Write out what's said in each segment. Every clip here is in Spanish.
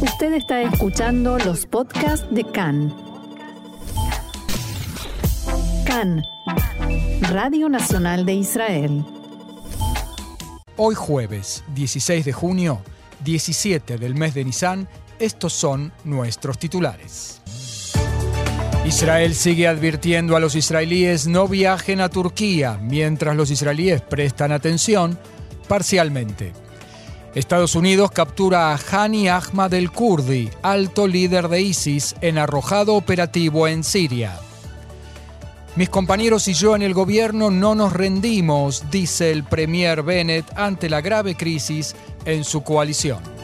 Usted está escuchando los podcasts de CAN. CAN, Radio Nacional de Israel. Hoy jueves, 16 de junio, 17 del mes de Nisan, estos son nuestros titulares. Israel sigue advirtiendo a los israelíes no viajen a Turquía, mientras los israelíes prestan atención parcialmente. Estados Unidos captura a Hani Ahmad el-Kurdi, alto líder de ISIS, en arrojado operativo en Siria. Mis compañeros y yo en el gobierno no nos rendimos, dice el premier Bennett ante la grave crisis en su coalición.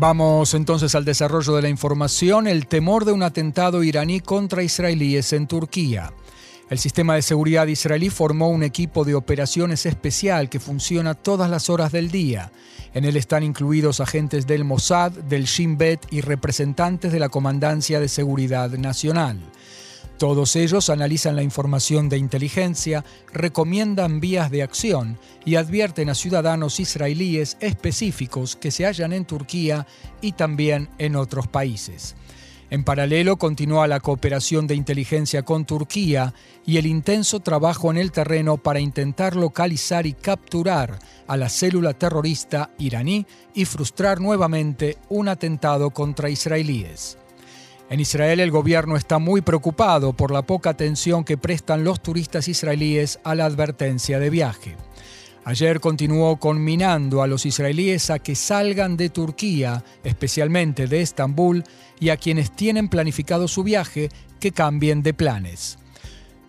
Vamos entonces al desarrollo de la información. El temor de un atentado iraní contra israelíes en Turquía. El sistema de seguridad israelí formó un equipo de operaciones especial que funciona todas las horas del día. En él están incluidos agentes del Mossad, del Shin Bet y representantes de la Comandancia de Seguridad Nacional. Todos ellos analizan la información de inteligencia, recomiendan vías de acción y advierten a ciudadanos israelíes específicos que se hallan en Turquía y también en otros países. En paralelo continúa la cooperación de inteligencia con Turquía y el intenso trabajo en el terreno para intentar localizar y capturar a la célula terrorista iraní y frustrar nuevamente un atentado contra israelíes. En Israel el gobierno está muy preocupado por la poca atención que prestan los turistas israelíes a la advertencia de viaje. Ayer continuó conminando a los israelíes a que salgan de Turquía, especialmente de Estambul, y a quienes tienen planificado su viaje que cambien de planes.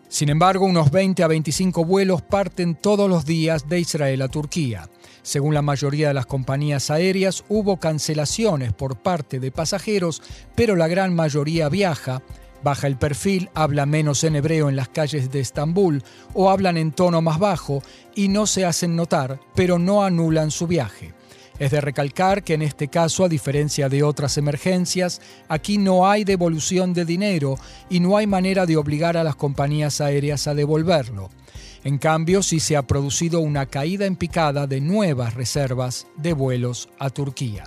Sin embargo, unos 20 a 25 vuelos parten todos los días de Israel a Turquía. Según la mayoría de las compañías aéreas, hubo cancelaciones por parte de pasajeros, pero la gran mayoría viaja, baja el perfil, habla menos en hebreo en las calles de Estambul o hablan en tono más bajo y no se hacen notar, pero no anulan su viaje. Es de recalcar que en este caso, a diferencia de otras emergencias, aquí no hay devolución de dinero y no hay manera de obligar a las compañías aéreas a devolverlo. En cambio, sí se ha producido una caída en picada de nuevas reservas de vuelos a Turquía.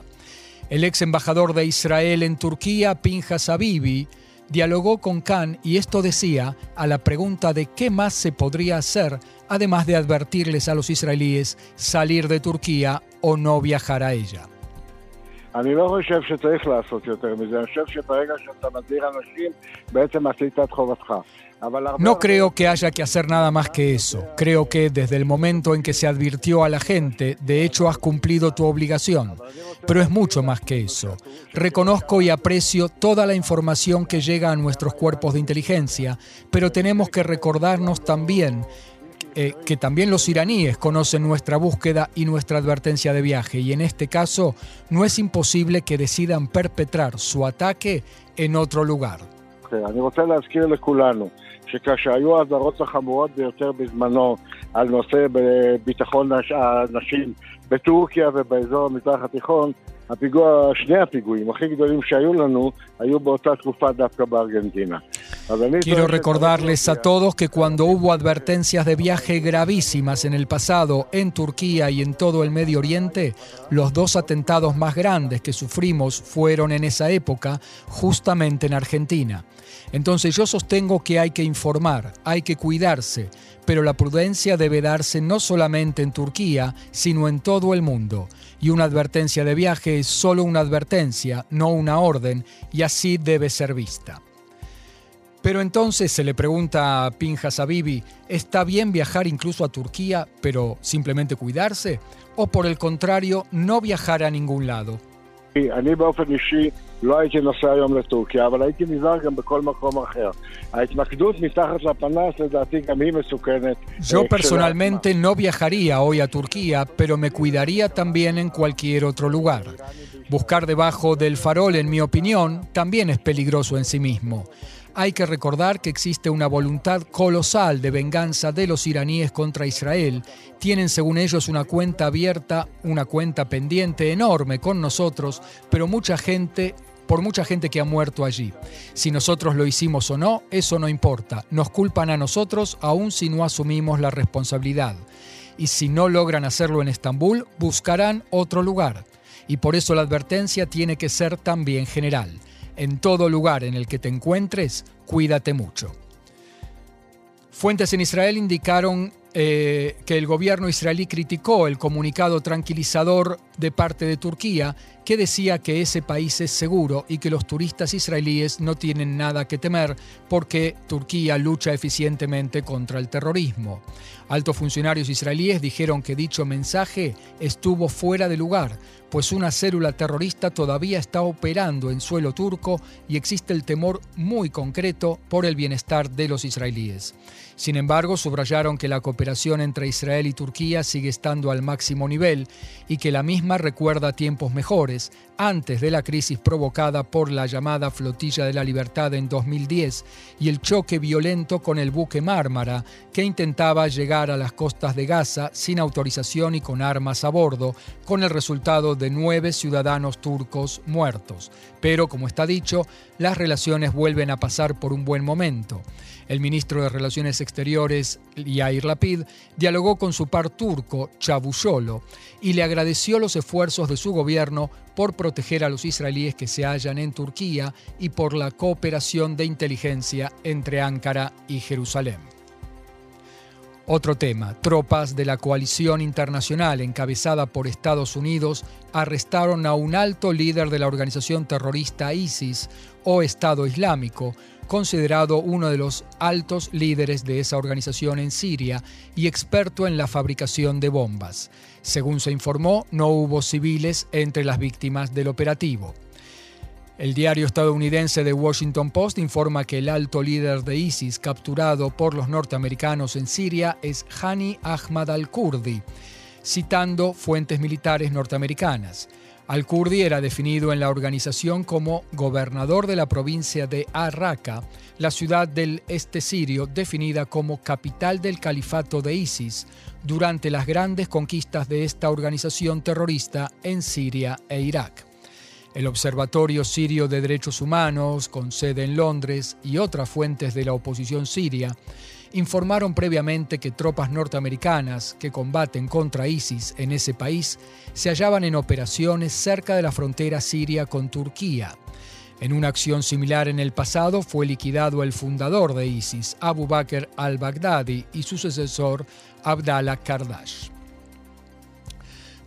El ex embajador de Israel en Turquía, Pinjas Habibi, dialogó con Khan y esto decía a la pregunta de qué más se podría hacer, además de advertirles a los israelíes salir de Turquía o no viajar a ella. No creo que haya que hacer nada más que eso. Creo que desde el momento en que se advirtió a la gente, de hecho has cumplido tu obligación. Pero es mucho más que eso. Reconozco y aprecio toda la información que llega a nuestros cuerpos de inteligencia, pero tenemos que recordarnos también eh, que también los iraníes conocen nuestra búsqueda y nuestra advertencia de viaje y en este caso no es imposible que decidan perpetrar su ataque en otro lugar. שכשהיו האזהרות החמורות ביותר בזמנו על נושא ביטחון הנשים בטורקיה ובאזור המזרח התיכון, הפיגוע, שני הפיגועים הכי גדולים שהיו לנו היו באותה תקופה דווקא בארגנטינה. Quiero recordarles a todos que cuando hubo advertencias de viaje gravísimas en el pasado en Turquía y en todo el Medio Oriente, los dos atentados más grandes que sufrimos fueron en esa época justamente en Argentina. Entonces yo sostengo que hay que informar, hay que cuidarse, pero la prudencia debe darse no solamente en Turquía, sino en todo el mundo. Y una advertencia de viaje es solo una advertencia, no una orden, y así debe ser vista. Pero entonces se le pregunta a Pinjas a ¿está bien viajar incluso a Turquía, pero simplemente cuidarse? ¿O por el contrario, no viajar a ningún lado? Yo personalmente no viajaría hoy a Turquía, pero me cuidaría también en cualquier otro lugar. Buscar debajo del farol, en mi opinión, también es peligroso en sí mismo. Hay que recordar que existe una voluntad colosal de venganza de los iraníes contra Israel. Tienen, según ellos, una cuenta abierta, una cuenta pendiente enorme con nosotros, pero mucha gente por mucha gente que ha muerto allí. Si nosotros lo hicimos o no, eso no importa. Nos culpan a nosotros aun si no asumimos la responsabilidad. Y si no logran hacerlo en Estambul, buscarán otro lugar. Y por eso la advertencia tiene que ser también general. En todo lugar en el que te encuentres, cuídate mucho. Fuentes en Israel indicaron eh, que el gobierno israelí criticó el comunicado tranquilizador de parte de Turquía que decía que ese país es seguro y que los turistas israelíes no tienen nada que temer porque Turquía lucha eficientemente contra el terrorismo. Altos funcionarios israelíes dijeron que dicho mensaje estuvo fuera de lugar, pues una célula terrorista todavía está operando en suelo turco y existe el temor muy concreto por el bienestar de los israelíes. Sin embargo, subrayaron que la cooperación entre Israel y Turquía sigue estando al máximo nivel y que la misma recuerda tiempos mejores, antes de la crisis provocada por la llamada Flotilla de la Libertad en 2010 y el choque violento con el buque Mármara, que intentaba llegar a las costas de Gaza sin autorización y con armas a bordo, con el resultado de nueve ciudadanos turcos muertos. Pero, como está dicho, las relaciones vuelven a pasar por un buen momento. El ministro de Relaciones Exteriores, Yair Lapid, dialogó con su par turco, Chavusolo, y le agradeció los esfuerzos de su gobierno por proteger a los israelíes que se hallan en Turquía y por la cooperación de inteligencia entre Ankara y Jerusalén. Otro tema, tropas de la coalición internacional encabezada por Estados Unidos arrestaron a un alto líder de la organización terrorista ISIS o Estado Islámico, considerado uno de los altos líderes de esa organización en Siria y experto en la fabricación de bombas. Según se informó, no hubo civiles entre las víctimas del operativo. El diario estadounidense The Washington Post informa que el alto líder de ISIS capturado por los norteamericanos en Siria es Hani Ahmad al-Kurdi, citando fuentes militares norteamericanas. Al-Kurdi era definido en la organización como gobernador de la provincia de Ar-Raqqa, la ciudad del este sirio definida como capital del califato de ISIS durante las grandes conquistas de esta organización terrorista en Siria e Irak. El Observatorio Sirio de Derechos Humanos, con sede en Londres, y otras fuentes de la oposición siria informaron previamente que tropas norteamericanas que combaten contra ISIS en ese país se hallaban en operaciones cerca de la frontera siria con Turquía. En una acción similar en el pasado fue liquidado el fundador de ISIS, Abu Bakr al-Baghdadi, y su sucesor, Abdallah Kardash.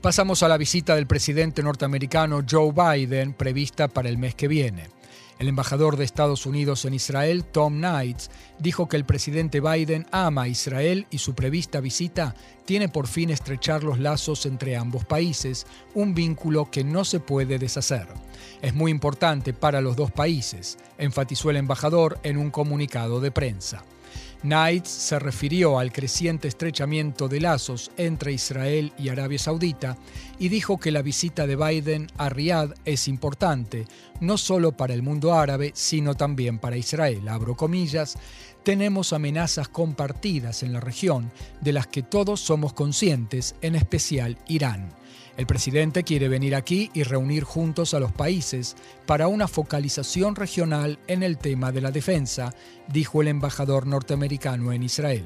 Pasamos a la visita del presidente norteamericano Joe Biden prevista para el mes que viene. El embajador de Estados Unidos en Israel, Tom Knights, dijo que el presidente Biden ama a Israel y su prevista visita tiene por fin estrechar los lazos entre ambos países, un vínculo que no se puede deshacer. Es muy importante para los dos países, enfatizó el embajador en un comunicado de prensa. Knights se refirió al creciente estrechamiento de lazos entre Israel y Arabia Saudita y dijo que la visita de Biden a Riad es importante, no solo para el mundo árabe, sino también para Israel. Abro comillas, tenemos amenazas compartidas en la región de las que todos somos conscientes, en especial Irán. El presidente quiere venir aquí y reunir juntos a los países para una focalización regional en el tema de la defensa, dijo el embajador norteamericano en Israel.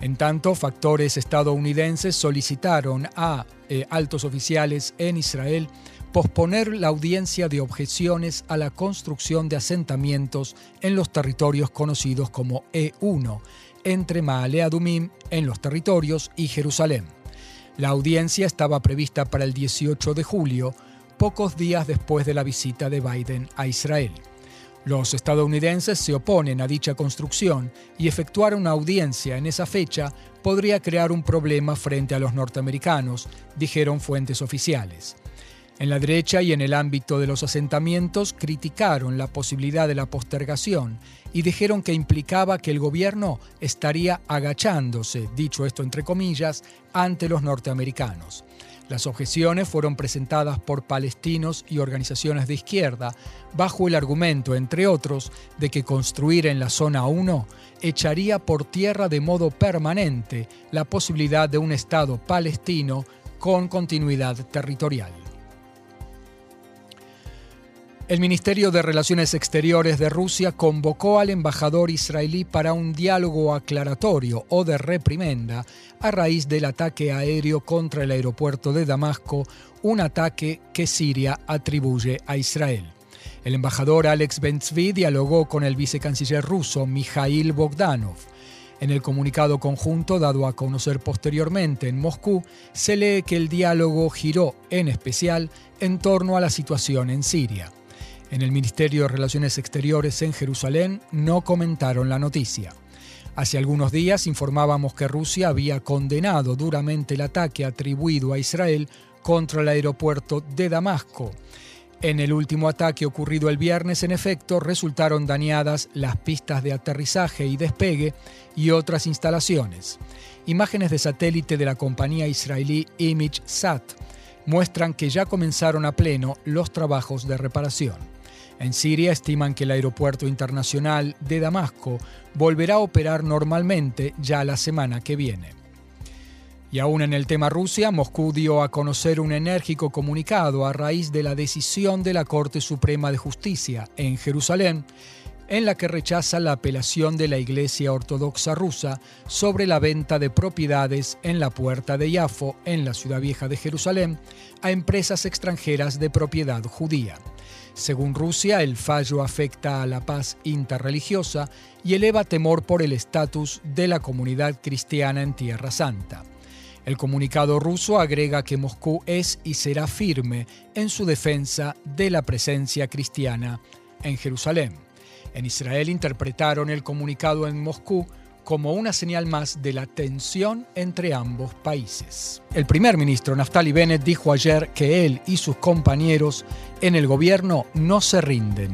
En tanto, factores estadounidenses solicitaron a eh, altos oficiales en Israel posponer la audiencia de objeciones a la construcción de asentamientos en los territorios conocidos como E1, entre Maale Adumim en los territorios y Jerusalén. La audiencia estaba prevista para el 18 de julio, pocos días después de la visita de Biden a Israel. Los estadounidenses se oponen a dicha construcción y efectuar una audiencia en esa fecha podría crear un problema frente a los norteamericanos, dijeron fuentes oficiales. En la derecha y en el ámbito de los asentamientos criticaron la posibilidad de la postergación y dijeron que implicaba que el gobierno estaría agachándose, dicho esto entre comillas, ante los norteamericanos. Las objeciones fueron presentadas por palestinos y organizaciones de izquierda bajo el argumento, entre otros, de que construir en la zona 1 echaría por tierra de modo permanente la posibilidad de un Estado palestino con continuidad territorial. El Ministerio de Relaciones Exteriores de Rusia convocó al embajador israelí para un diálogo aclaratorio o de reprimenda a raíz del ataque aéreo contra el aeropuerto de Damasco, un ataque que Siria atribuye a Israel. El embajador Alex Benzvi dialogó con el vicecanciller ruso Mikhail Bogdanov. En el comunicado conjunto dado a conocer posteriormente en Moscú, se lee que el diálogo giró en especial en torno a la situación en Siria. En el Ministerio de Relaciones Exteriores en Jerusalén no comentaron la noticia. Hace algunos días informábamos que Rusia había condenado duramente el ataque atribuido a Israel contra el aeropuerto de Damasco. En el último ataque ocurrido el viernes, en efecto, resultaron dañadas las pistas de aterrizaje y despegue y otras instalaciones. Imágenes de satélite de la compañía israelí Image Sat muestran que ya comenzaron a pleno los trabajos de reparación. En Siria estiman que el aeropuerto internacional de Damasco volverá a operar normalmente ya la semana que viene. Y aún en el tema Rusia, Moscú dio a conocer un enérgico comunicado a raíz de la decisión de la Corte Suprema de Justicia en Jerusalén, en la que rechaza la apelación de la Iglesia Ortodoxa rusa sobre la venta de propiedades en la Puerta de Yafo, en la ciudad vieja de Jerusalén, a empresas extranjeras de propiedad judía. Según Rusia, el fallo afecta a la paz interreligiosa y eleva temor por el estatus de la comunidad cristiana en Tierra Santa. El comunicado ruso agrega que Moscú es y será firme en su defensa de la presencia cristiana en Jerusalén. En Israel interpretaron el comunicado en Moscú como una señal más de la tensión entre ambos países. El primer ministro Naftali Bennett dijo ayer que él y sus compañeros en el gobierno no se rinden.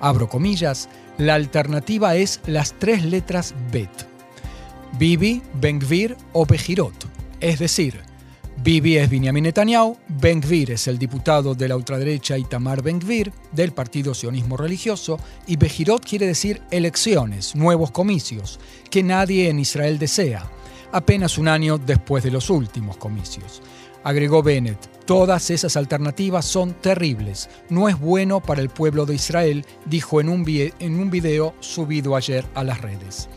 Abro comillas, la alternativa es las tres letras BET. Bibi, Bengvir o Bejirot, es decir, Bibi es Benjamin Netanyahu, Ben-Gvir es el diputado de la ultraderecha Itamar Ben-Gvir del Partido Sionismo Religioso y Bejirot quiere decir elecciones, nuevos comicios, que nadie en Israel desea, apenas un año después de los últimos comicios. Agregó Bennett, todas esas alternativas son terribles, no es bueno para el pueblo de Israel, dijo en un, en un video subido ayer a las redes.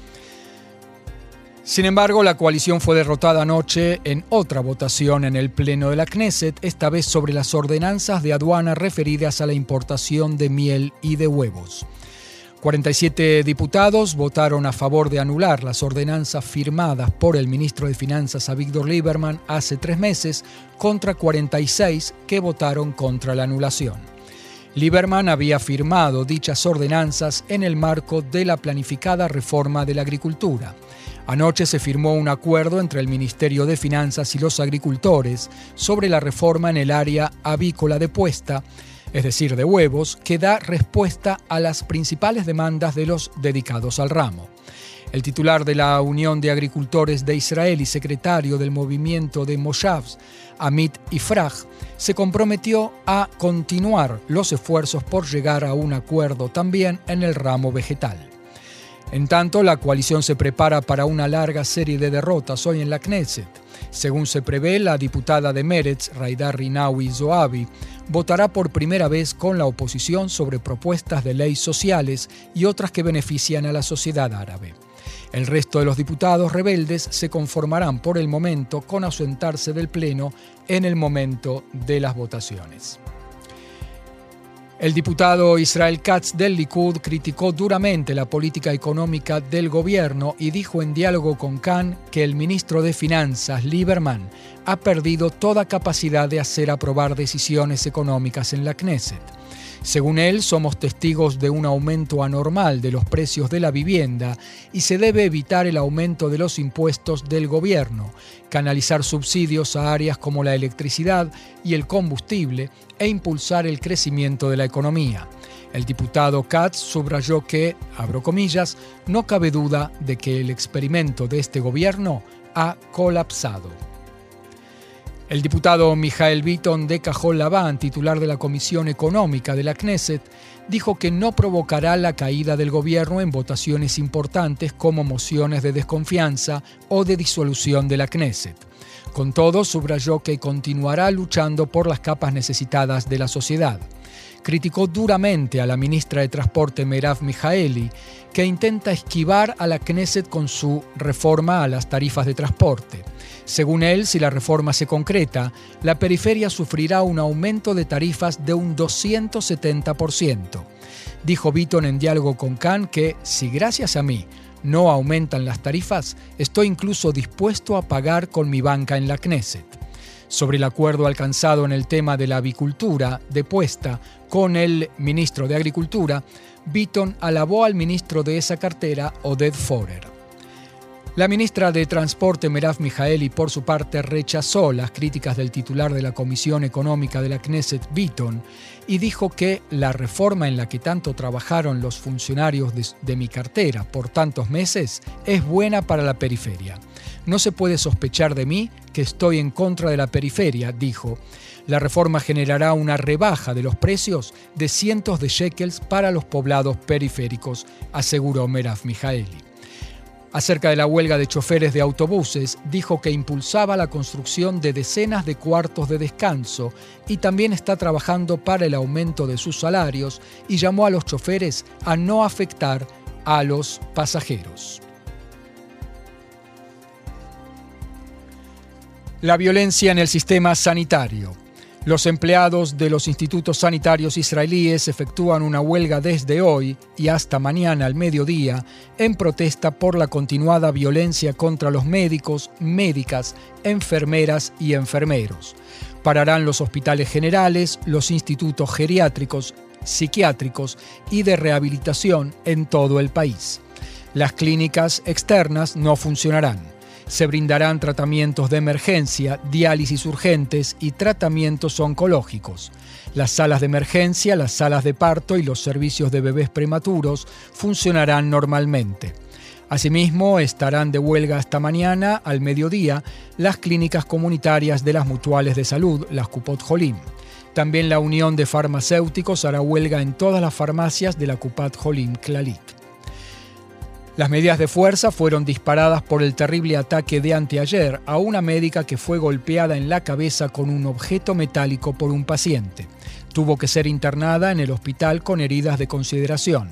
Sin embargo, la coalición fue derrotada anoche en otra votación en el Pleno de la Knesset, esta vez sobre las ordenanzas de aduana referidas a la importación de miel y de huevos. 47 diputados votaron a favor de anular las ordenanzas firmadas por el ministro de Finanzas a Víctor Lieberman hace tres meses contra 46 que votaron contra la anulación. Lieberman había firmado dichas ordenanzas en el marco de la planificada reforma de la agricultura. Anoche se firmó un acuerdo entre el Ministerio de Finanzas y los agricultores sobre la reforma en el área avícola de puesta, es decir, de huevos, que da respuesta a las principales demandas de los dedicados al ramo. El titular de la Unión de Agricultores de Israel y secretario del movimiento de Moshavs, Amit Ifraj, se comprometió a continuar los esfuerzos por llegar a un acuerdo también en el ramo vegetal. En tanto, la coalición se prepara para una larga serie de derrotas hoy en la Knesset. Según se prevé, la diputada de Meretz, Raidar Rinawi Zoabi, votará por primera vez con la oposición sobre propuestas de ley sociales y otras que benefician a la sociedad árabe. El resto de los diputados rebeldes se conformarán por el momento con ausentarse del Pleno en el momento de las votaciones. El diputado Israel Katz del Likud criticó duramente la política económica del gobierno y dijo en diálogo con Khan que el ministro de Finanzas, Lieberman, ha perdido toda capacidad de hacer aprobar decisiones económicas en la Knesset. Según él, somos testigos de un aumento anormal de los precios de la vivienda y se debe evitar el aumento de los impuestos del gobierno, canalizar subsidios a áreas como la electricidad y el combustible e impulsar el crecimiento de la economía. El diputado Katz subrayó que, abro comillas, no cabe duda de que el experimento de este gobierno ha colapsado. El diputado Mijael Bitton de Cajol Labán, titular de la Comisión Económica de la Knesset, dijo que no provocará la caída del gobierno en votaciones importantes como mociones de desconfianza o de disolución de la Knesset. Con todo, subrayó que continuará luchando por las capas necesitadas de la sociedad. criticó duramente a la ministra de Transporte Merav Mijaeli, que intenta esquivar a la Knesset con su reforma a las tarifas de transporte. Según él, si la reforma se concreta, la periferia sufrirá un aumento de tarifas de un 270%. Dijo Beaton en diálogo con Khan que, si gracias a mí no aumentan las tarifas, estoy incluso dispuesto a pagar con mi banca en la Knesset. Sobre el acuerdo alcanzado en el tema de la avicultura de puesta con el ministro de Agricultura, Beaton alabó al ministro de esa cartera, Oded Forer. La ministra de Transporte, Merav Mijaeli, por su parte, rechazó las críticas del titular de la Comisión Económica de la Knesset, Beaton, y dijo que la reforma en la que tanto trabajaron los funcionarios de, de mi cartera por tantos meses es buena para la periferia. No se puede sospechar de mí que estoy en contra de la periferia, dijo. La reforma generará una rebaja de los precios de cientos de shekels para los poblados periféricos, aseguró Merav Mijaeli. Acerca de la huelga de choferes de autobuses, dijo que impulsaba la construcción de decenas de cuartos de descanso y también está trabajando para el aumento de sus salarios y llamó a los choferes a no afectar a los pasajeros. La violencia en el sistema sanitario. Los empleados de los institutos sanitarios israelíes efectúan una huelga desde hoy y hasta mañana al mediodía en protesta por la continuada violencia contra los médicos, médicas, enfermeras y enfermeros. Pararán los hospitales generales, los institutos geriátricos, psiquiátricos y de rehabilitación en todo el país. Las clínicas externas no funcionarán. Se brindarán tratamientos de emergencia, diálisis urgentes y tratamientos oncológicos. Las salas de emergencia, las salas de parto y los servicios de bebés prematuros funcionarán normalmente. Asimismo, estarán de huelga hasta mañana, al mediodía, las clínicas comunitarias de las mutuales de salud, las Cupot Jolim. También la Unión de Farmacéuticos hará huelga en todas las farmacias de la Cupat Jolim Clalit. Las medidas de fuerza fueron disparadas por el terrible ataque de anteayer a una médica que fue golpeada en la cabeza con un objeto metálico por un paciente. Tuvo que ser internada en el hospital con heridas de consideración.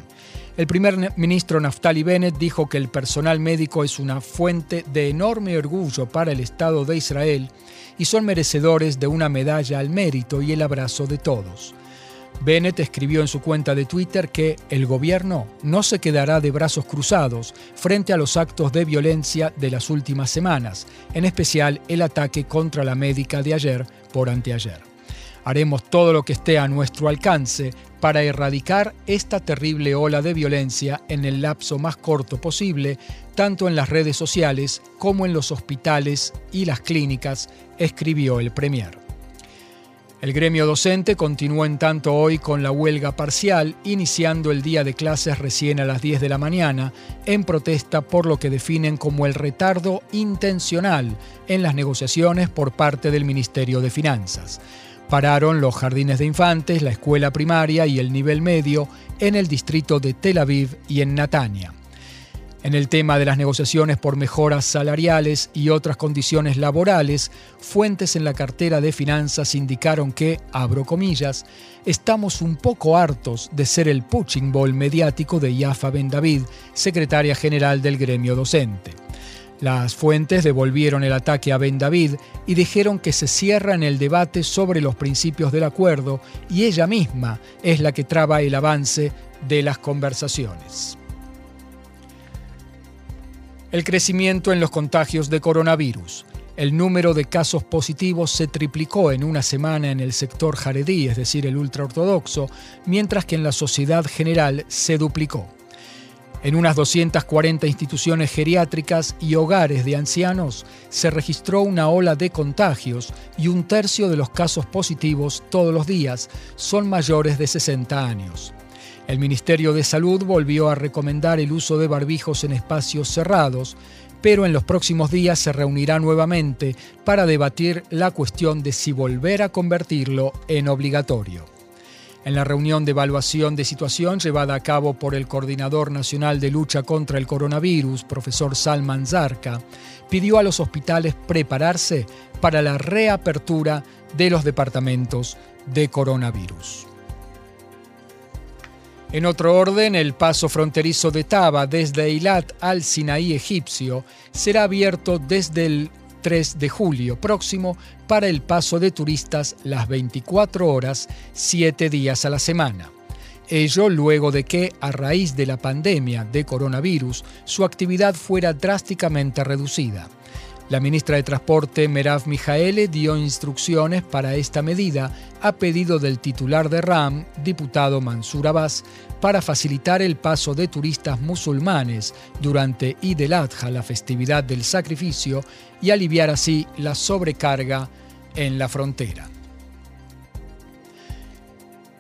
El primer ministro Naftali Bennett dijo que el personal médico es una fuente de enorme orgullo para el Estado de Israel y son merecedores de una medalla al mérito y el abrazo de todos. Bennett escribió en su cuenta de Twitter que el gobierno no se quedará de brazos cruzados frente a los actos de violencia de las últimas semanas, en especial el ataque contra la médica de ayer por anteayer. Haremos todo lo que esté a nuestro alcance para erradicar esta terrible ola de violencia en el lapso más corto posible, tanto en las redes sociales como en los hospitales y las clínicas, escribió el Premier. El gremio docente continuó en tanto hoy con la huelga parcial, iniciando el día de clases recién a las 10 de la mañana, en protesta por lo que definen como el retardo intencional en las negociaciones por parte del Ministerio de Finanzas. Pararon los jardines de infantes, la escuela primaria y el nivel medio en el distrito de Tel Aviv y en Natania. En el tema de las negociaciones por mejoras salariales y otras condiciones laborales, fuentes en la cartera de finanzas indicaron que, abro comillas, estamos un poco hartos de ser el punching ball mediático de Yafa Ben David, secretaria general del gremio docente. Las fuentes devolvieron el ataque a Ben David y dijeron que se cierra en el debate sobre los principios del acuerdo y ella misma es la que traba el avance de las conversaciones. El crecimiento en los contagios de coronavirus. El número de casos positivos se triplicó en una semana en el sector jaredí, es decir, el ultraortodoxo, mientras que en la sociedad general se duplicó. En unas 240 instituciones geriátricas y hogares de ancianos se registró una ola de contagios y un tercio de los casos positivos todos los días son mayores de 60 años. El Ministerio de Salud volvió a recomendar el uso de barbijos en espacios cerrados, pero en los próximos días se reunirá nuevamente para debatir la cuestión de si volver a convertirlo en obligatorio. En la reunión de evaluación de situación llevada a cabo por el Coordinador Nacional de Lucha contra el Coronavirus, profesor Salman Zarca, pidió a los hospitales prepararse para la reapertura de los departamentos de coronavirus. En otro orden, el paso fronterizo de Taba desde Eilat al Sinaí egipcio será abierto desde el 3 de julio próximo para el paso de turistas las 24 horas, 7 días a la semana. Ello luego de que, a raíz de la pandemia de coronavirus, su actividad fuera drásticamente reducida. La ministra de Transporte, Merav Mijaele, dio instrucciones para esta medida a pedido del titular de RAM, diputado Mansur Abbas, para facilitar el paso de turistas musulmanes durante Eid el-Adha, la festividad del sacrificio, y aliviar así la sobrecarga en la frontera.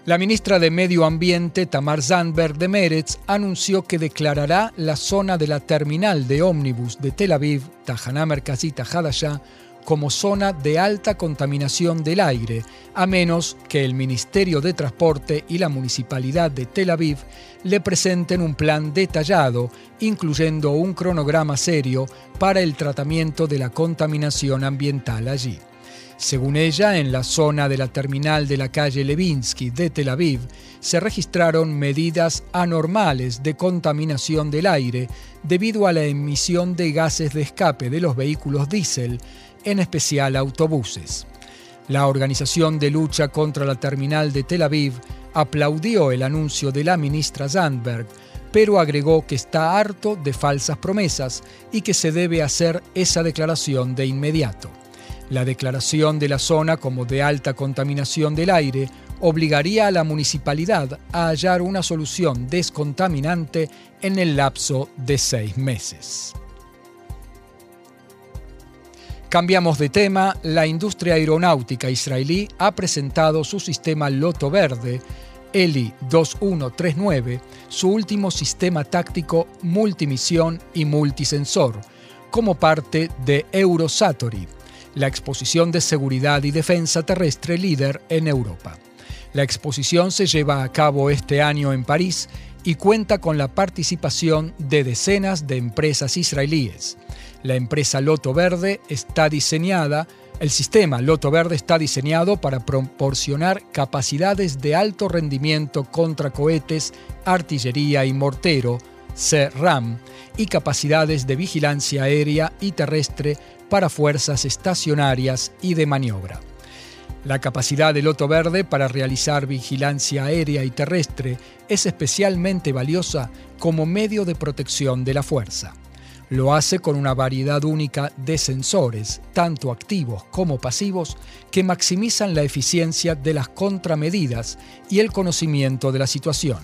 La ministra de Medio Ambiente, Tamar Zandberg de Meretz, anunció que declarará la zona de la terminal de ómnibus de Tel Aviv, Tajana Merkazit Hadashah, como zona de alta contaminación del aire, a menos que el Ministerio de Transporte y la Municipalidad de Tel Aviv le presenten un plan detallado, incluyendo un cronograma serio para el tratamiento de la contaminación ambiental allí. Según ella, en la zona de la terminal de la calle Levinsky de Tel Aviv se registraron medidas anormales de contaminación del aire debido a la emisión de gases de escape de los vehículos diésel, en especial autobuses. La organización de lucha contra la terminal de Tel Aviv aplaudió el anuncio de la ministra Zandberg, pero agregó que está harto de falsas promesas y que se debe hacer esa declaración de inmediato. La declaración de la zona como de alta contaminación del aire obligaría a la municipalidad a hallar una solución descontaminante en el lapso de seis meses. Cambiamos de tema, la industria aeronáutica israelí ha presentado su sistema Loto Verde, ELI 2139, su último sistema táctico multimisión y multisensor, como parte de Eurosatory, la exposición de seguridad y defensa terrestre líder en Europa. La exposición se lleva a cabo este año en París y cuenta con la participación de decenas de empresas israelíes. La empresa Loto Verde está diseñada, el sistema Loto Verde está diseñado para proporcionar capacidades de alto rendimiento contra cohetes, artillería y mortero, CRAM, y capacidades de vigilancia aérea y terrestre para fuerzas estacionarias y de maniobra. La capacidad del Loto Verde para realizar vigilancia aérea y terrestre es especialmente valiosa como medio de protección de la fuerza. Lo hace con una variedad única de sensores, tanto activos como pasivos, que maximizan la eficiencia de las contramedidas y el conocimiento de la situación.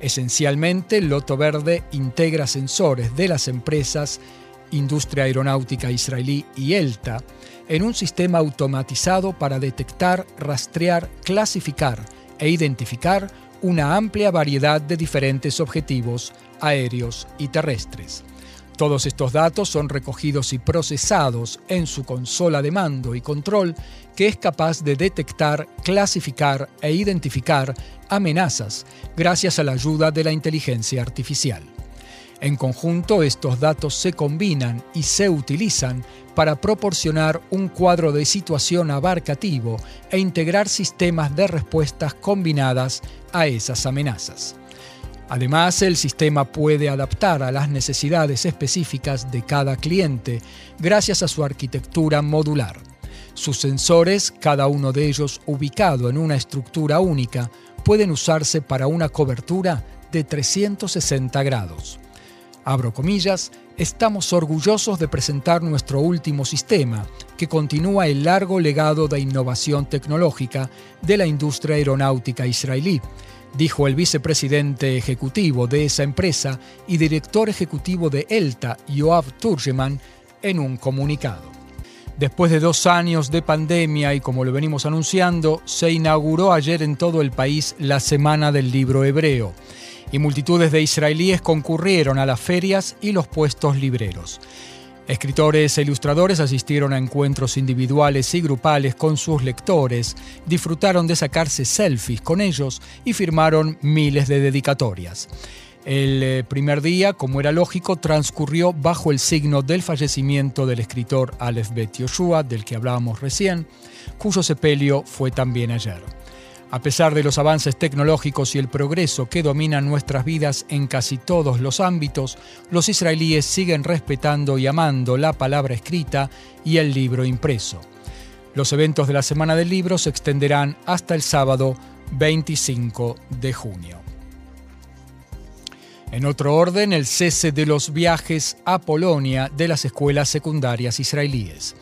Esencialmente, Loto Verde integra sensores de las empresas Industria Aeronáutica Israelí y ELTA, en un sistema automatizado para detectar, rastrear, clasificar e identificar una amplia variedad de diferentes objetivos aéreos y terrestres. Todos estos datos son recogidos y procesados en su consola de mando y control que es capaz de detectar, clasificar e identificar amenazas gracias a la ayuda de la inteligencia artificial. En conjunto, estos datos se combinan y se utilizan para proporcionar un cuadro de situación abarcativo e integrar sistemas de respuestas combinadas a esas amenazas. Además, el sistema puede adaptar a las necesidades específicas de cada cliente gracias a su arquitectura modular. Sus sensores, cada uno de ellos ubicado en una estructura única, pueden usarse para una cobertura de 360 grados abro comillas, estamos orgullosos de presentar nuestro último sistema, que continúa el largo legado de innovación tecnológica de la industria aeronáutica israelí, dijo el vicepresidente ejecutivo de esa empresa y director ejecutivo de ELTA, Yoav Turgeman, en un comunicado. Después de dos años de pandemia y como lo venimos anunciando, se inauguró ayer en todo el país la Semana del Libro Hebreo y multitudes de israelíes concurrieron a las ferias y los puestos libreros. Escritores e ilustradores asistieron a encuentros individuales y grupales con sus lectores, disfrutaron de sacarse selfies con ellos y firmaron miles de dedicatorias. El eh, primer día, como era lógico, transcurrió bajo el signo del fallecimiento del escritor Aleph Bet Yoshua, del que hablábamos recién, cuyo sepelio fue también ayer. A pesar de los avances tecnológicos y el progreso que dominan nuestras vidas en casi todos los ámbitos, los israelíes siguen respetando y amando la palabra escrita y el libro impreso. Los eventos de la Semana del Libro se extenderán hasta el sábado 25 de junio. En otro orden, el cese de los viajes a Polonia de las escuelas secundarias israelíes.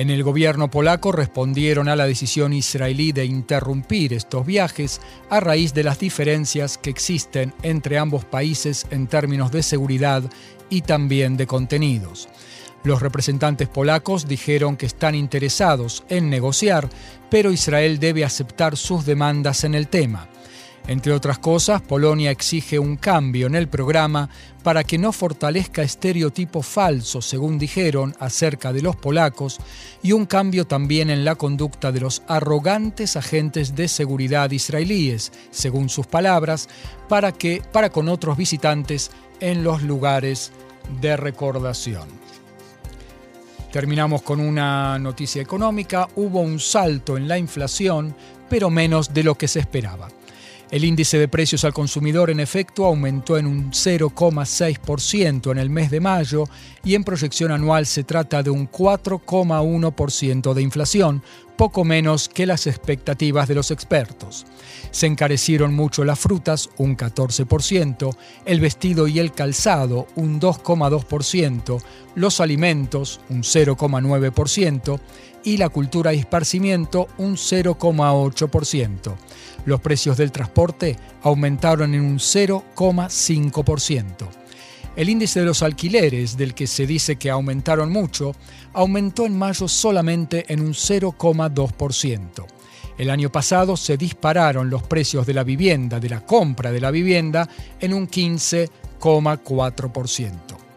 En el gobierno polaco respondieron a la decisión israelí de interrumpir estos viajes a raíz de las diferencias que existen entre ambos países en términos de seguridad y también de contenidos. Los representantes polacos dijeron que están interesados en negociar, pero Israel debe aceptar sus demandas en el tema. Entre otras cosas, Polonia exige un cambio en el programa para que no fortalezca estereotipos falsos, según dijeron, acerca de los polacos, y un cambio también en la conducta de los arrogantes agentes de seguridad israelíes, según sus palabras, para que para con otros visitantes en los lugares de recordación. Terminamos con una noticia económica. Hubo un salto en la inflación, pero menos de lo que se esperaba. El índice de precios al consumidor en efecto aumentó en un 0,6% en el mes de mayo y en proyección anual se trata de un 4,1% de inflación, poco menos que las expectativas de los expertos. Se encarecieron mucho las frutas, un 14%, el vestido y el calzado, un 2,2%, los alimentos, un 0,9%, y la cultura y esparcimiento, un 0,8%. Los precios del transporte aumentaron en un 0,5%. El índice de los alquileres, del que se dice que aumentaron mucho, aumentó en mayo solamente en un 0,2%. El año pasado se dispararon los precios de la vivienda, de la compra de la vivienda, en un 15,4%.